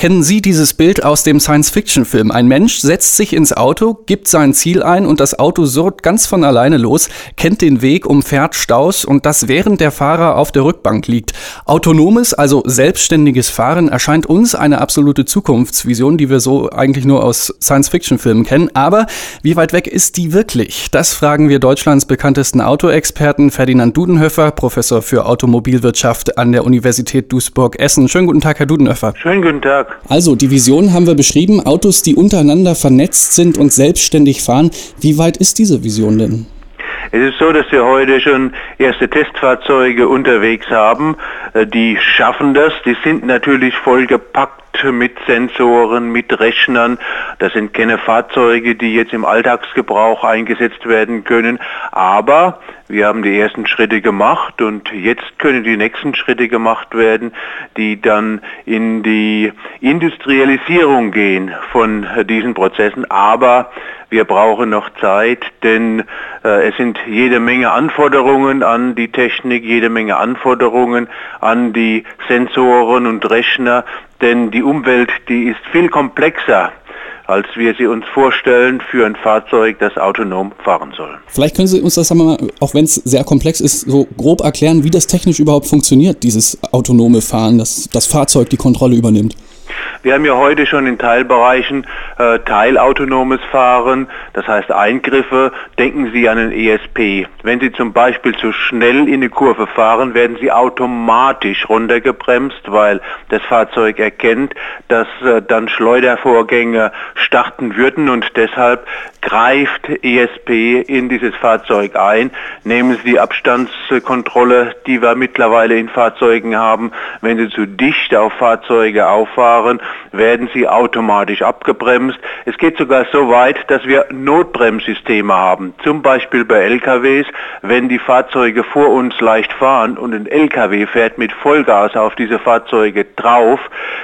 Kennen Sie dieses Bild aus dem Science-Fiction-Film? Ein Mensch setzt sich ins Auto, gibt sein Ziel ein und das Auto surrt ganz von alleine los, kennt den Weg, umfährt Staus und das während der Fahrer auf der Rückbank liegt. Autonomes, also selbstständiges Fahren erscheint uns eine absolute Zukunftsvision, die wir so eigentlich nur aus Science-Fiction-Filmen kennen. Aber wie weit weg ist die wirklich? Das fragen wir Deutschlands bekanntesten Autoexperten Ferdinand Dudenhöfer, Professor für Automobilwirtschaft an der Universität Duisburg-Essen. Schönen guten Tag, Herr Dudenhöfer. Schönen guten Tag. Also, die Vision haben wir beschrieben, Autos, die untereinander vernetzt sind und selbstständig fahren. Wie weit ist diese Vision denn? Es ist so, dass wir heute schon erste Testfahrzeuge unterwegs haben. Äh, die schaffen das. Die sind natürlich vollgepackt mit Sensoren, mit Rechnern. Das sind keine Fahrzeuge, die jetzt im Alltagsgebrauch eingesetzt werden können. Aber wir haben die ersten Schritte gemacht und jetzt können die nächsten Schritte gemacht werden, die dann in die Industrialisierung gehen von diesen Prozessen. Aber wir brauchen noch Zeit, denn äh, es sind jede Menge Anforderungen an die Technik, jede Menge Anforderungen an die Sensoren und Rechner, denn die Umwelt, die ist viel komplexer als wir sie uns vorstellen für ein Fahrzeug, das autonom fahren soll. Vielleicht können Sie uns das einmal, auch wenn es sehr komplex ist, so grob erklären, wie das technisch überhaupt funktioniert, dieses autonome Fahren, dass das Fahrzeug die Kontrolle übernimmt. Wir haben ja heute schon in Teilbereichen äh, teilautonomes Fahren, das heißt Eingriffe. Denken Sie an den ESP. Wenn Sie zum Beispiel zu schnell in eine Kurve fahren, werden Sie automatisch runtergebremst, weil das Fahrzeug erkennt, dass äh, dann Schleudervorgänge starten würden und deshalb greift ESP in dieses Fahrzeug ein. Nehmen Sie die Abstandskontrolle, die wir mittlerweile in Fahrzeugen haben. Wenn Sie zu dicht auf Fahrzeuge auffahren, werden sie automatisch abgebremst. Es geht sogar so weit, dass wir Notbremssysteme haben. Zum Beispiel bei LKWs, wenn die Fahrzeuge vor uns leicht fahren und ein LKW fährt mit Vollgas auf diese Fahrzeuge drauf,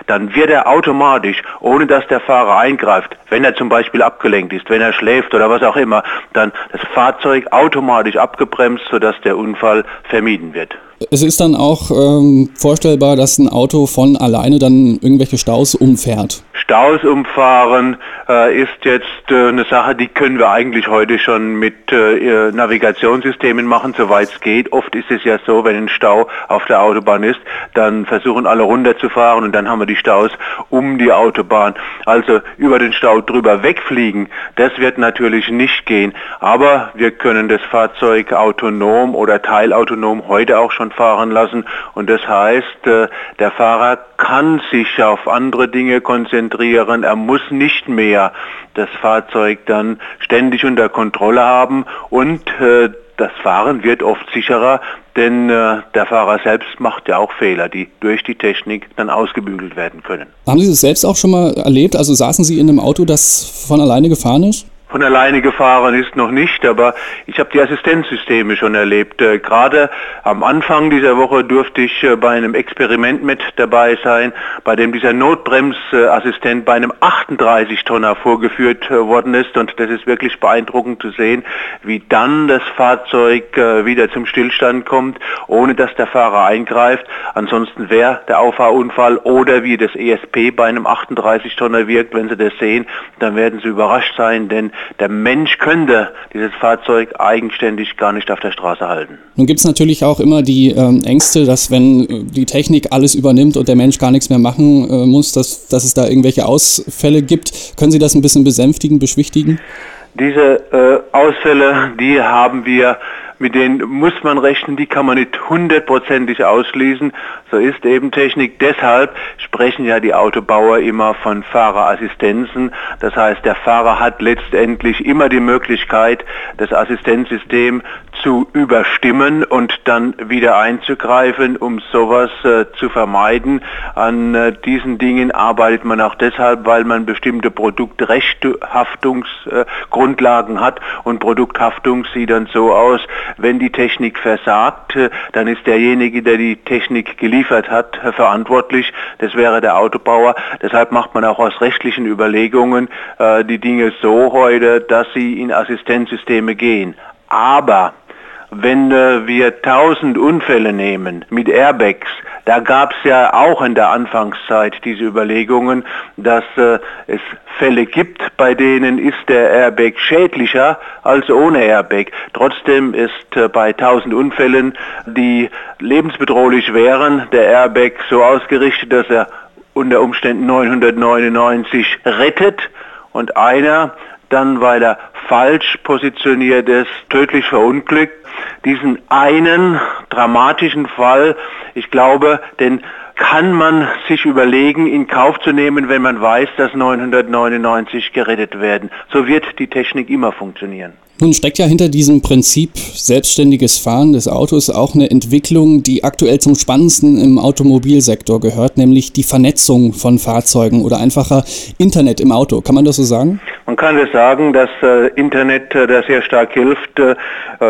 dann wird er automatisch, ohne dass der Fahrer eingreift, wenn er zum Beispiel abgelenkt ist, wenn er schläft oder was auch immer, dann das Fahrzeug automatisch abgebremst, sodass der Unfall vermieden wird. Es ist dann auch ähm, vorstellbar, dass ein Auto von alleine dann irgendwelche Staus umfährt. Staus umfahren äh, ist jetzt äh, eine Sache, die können wir eigentlich heute schon mit äh, Navigationssystemen machen, soweit es geht. Oft ist es ja so, wenn ein Stau auf der Autobahn ist, dann versuchen alle runterzufahren und dann haben wir die Staus um die Autobahn. Also über den Stau drüber wegfliegen, das wird natürlich nicht gehen. Aber wir können das Fahrzeug autonom oder teilautonom heute auch schon fahren lassen. Und das heißt, äh, der Fahrer kann sich auf andere Dinge konzentrieren. Er muss nicht mehr das Fahrzeug dann ständig unter Kontrolle haben und äh, das Fahren wird oft sicherer, denn äh, der Fahrer selbst macht ja auch Fehler, die durch die Technik dann ausgebügelt werden können. Haben Sie das selbst auch schon mal erlebt? Also saßen Sie in einem Auto, das von alleine gefahren ist? Von alleine gefahren ist noch nicht, aber ich habe die Assistenzsysteme schon erlebt. Äh, gerade am Anfang dieser Woche durfte ich äh, bei einem Experiment mit dabei sein, bei dem dieser Notbremsassistent bei einem 38-Tonner vorgeführt äh, worden ist und das ist wirklich beeindruckend zu sehen, wie dann das Fahrzeug äh, wieder zum Stillstand kommt, ohne dass der Fahrer eingreift. Ansonsten wäre der Auffahrunfall oder wie das ESP bei einem 38-Tonner wirkt, wenn Sie das sehen, dann werden Sie überrascht sein, denn der Mensch könnte dieses Fahrzeug eigenständig gar nicht auf der Straße halten. Nun gibt es natürlich auch immer die ähm, Ängste, dass wenn äh, die Technik alles übernimmt und der Mensch gar nichts mehr machen äh, muss, dass, dass es da irgendwelche Ausfälle gibt. Können Sie das ein bisschen besänftigen, beschwichtigen? Diese äh, Ausfälle, die haben wir mit denen muss man rechnen, die kann man nicht hundertprozentig ausschließen. So ist eben Technik. Deshalb sprechen ja die Autobauer immer von Fahrerassistenzen. Das heißt, der Fahrer hat letztendlich immer die Möglichkeit, das Assistenzsystem zu überstimmen und dann wieder einzugreifen, um sowas äh, zu vermeiden. An äh, diesen Dingen arbeitet man auch deshalb, weil man bestimmte Produktrechthaftungsgrundlagen äh, hat und Produkthaftung sieht dann so aus, wenn die Technik versagt, äh, dann ist derjenige, der die Technik geliefert hat, äh, verantwortlich. Das wäre der Autobauer. Deshalb macht man auch aus rechtlichen Überlegungen äh, die Dinge so heute, dass sie in Assistenzsysteme gehen. Aber wenn äh, wir tausend Unfälle nehmen mit Airbags, da gab es ja auch in der Anfangszeit diese Überlegungen, dass äh, es Fälle gibt, bei denen ist der Airbag schädlicher als ohne Airbag. Trotzdem ist äh, bei tausend Unfällen, die lebensbedrohlich wären, der Airbag so ausgerichtet, dass er unter Umständen 999 rettet und einer dann, weil er falsch positioniert ist, tödlich verunglückt. Diesen einen dramatischen Fall, ich glaube, den kann man sich überlegen, in Kauf zu nehmen, wenn man weiß, dass 999 gerettet werden. So wird die Technik immer funktionieren. Nun steckt ja hinter diesem Prinzip selbstständiges Fahren des Autos auch eine Entwicklung, die aktuell zum spannendsten im Automobilsektor gehört, nämlich die Vernetzung von Fahrzeugen oder einfacher Internet im Auto. Kann man das so sagen? Man kann das sagen, dass äh, Internet äh, da sehr stark hilft. Äh,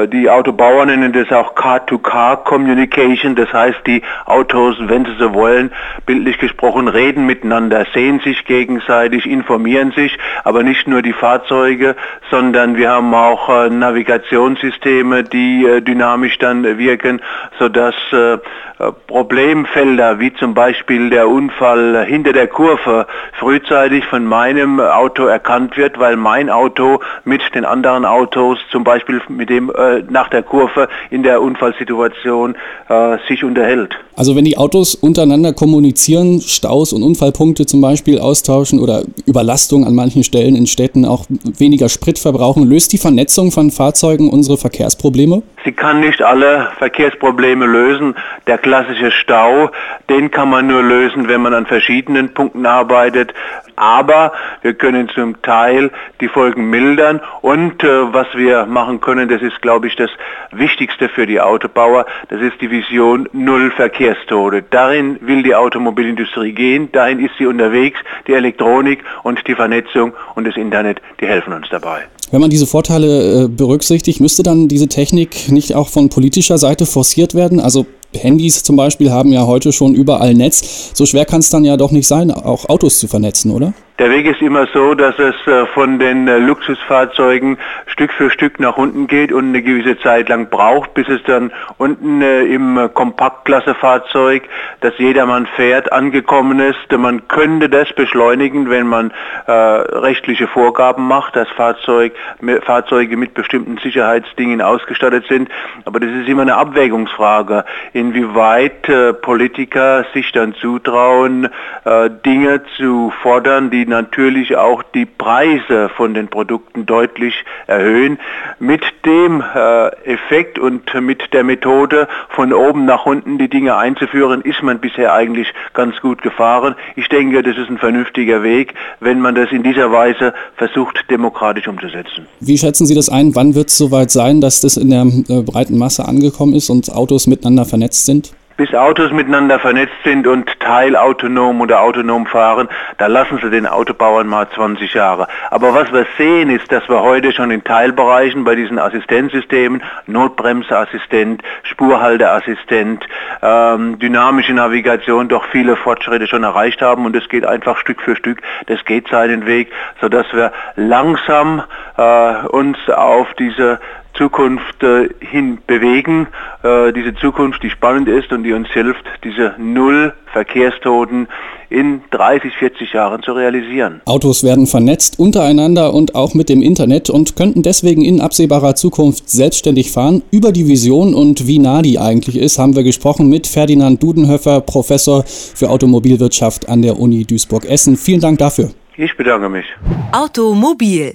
die Autobauer nennen das auch Car-to-Car-Communication. Das heißt, die Autos, wenn sie so wollen, bildlich gesprochen, reden miteinander, sehen sich gegenseitig, informieren sich, aber nicht nur die Fahrzeuge, sondern wir haben auch auch äh, Navigationssysteme, die äh, dynamisch dann wirken, sodass äh, Problemfelder wie zum Beispiel der Unfall hinter der Kurve frühzeitig von meinem Auto erkannt wird, weil mein Auto mit den anderen Autos zum Beispiel mit dem äh, nach der Kurve in der Unfallsituation äh, sich unterhält. Also wenn die Autos untereinander kommunizieren, Staus und Unfallpunkte zum Beispiel austauschen oder Überlastung an manchen Stellen in Städten auch weniger Sprit verbrauchen, löst die Vernetzung Vernetzung von Fahrzeugen unsere Verkehrsprobleme? Sie kann nicht alle Verkehrsprobleme lösen. Der klassische Stau, den kann man nur lösen, wenn man an verschiedenen Punkten arbeitet. Aber wir können zum Teil die Folgen mildern. Und äh, was wir machen können, das ist, glaube ich, das Wichtigste für die Autobauer, das ist die Vision Null Verkehrstode. Darin will die Automobilindustrie gehen, dahin ist sie unterwegs. Die Elektronik und die Vernetzung und das Internet, die helfen uns dabei. Wenn man diese Vorteile äh, berücksichtigt, müsste dann diese Technik nicht auch von politischer Seite forciert werden? Also Handys zum Beispiel haben ja heute schon überall Netz. So schwer kann es dann ja doch nicht sein, auch Autos zu vernetzen, oder? Der Weg ist immer so, dass es äh, von den äh, Luxusfahrzeugen Stück für Stück nach unten geht und eine gewisse Zeit lang braucht, bis es dann unten äh, im Kompaktklassefahrzeug, das jedermann fährt, angekommen ist. Man könnte das beschleunigen, wenn man äh, rechtliche Vorgaben macht, dass Fahrzeug, Fahrzeuge mit bestimmten Sicherheitsdingen ausgestattet sind. Aber das ist immer eine Abwägungsfrage, inwieweit äh, Politiker sich dann zutrauen, äh, Dinge zu fordern, die natürlich auch die Preise von den Produkten deutlich erhöhen. Mit dem äh, Effekt und mit der Methode von oben nach unten die Dinge einzuführen, ist man bisher eigentlich ganz gut gefahren. Ich denke, das ist ein vernünftiger Weg, wenn man das in dieser Weise versucht, demokratisch umzusetzen. Wie schätzen Sie das ein? Wann wird es soweit sein, dass das in der äh, breiten Masse angekommen ist und Autos miteinander vernetzt sind? Bis Autos miteinander vernetzt sind und teilautonom oder autonom fahren, da lassen sie den Autobauern mal 20 Jahre. Aber was wir sehen, ist, dass wir heute schon in Teilbereichen bei diesen Assistenzsystemen, Notbremseassistent, Spurhalteassistent, ähm, dynamische Navigation doch viele Fortschritte schon erreicht haben und es geht einfach Stück für Stück, das geht seinen Weg, sodass wir langsam äh, uns auf diese Zukunft äh, hin bewegen. Äh, diese Zukunft, die spannend ist und die uns hilft, diese Null Verkehrstoten in 30, 40 Jahren zu realisieren. Autos werden vernetzt untereinander und auch mit dem Internet und könnten deswegen in absehbarer Zukunft selbstständig fahren. Über die Vision und wie nah die eigentlich ist, haben wir gesprochen mit Ferdinand Dudenhöfer, Professor für Automobilwirtschaft an der Uni Duisburg-Essen. Vielen Dank dafür. Ich bedanke mich. Automobil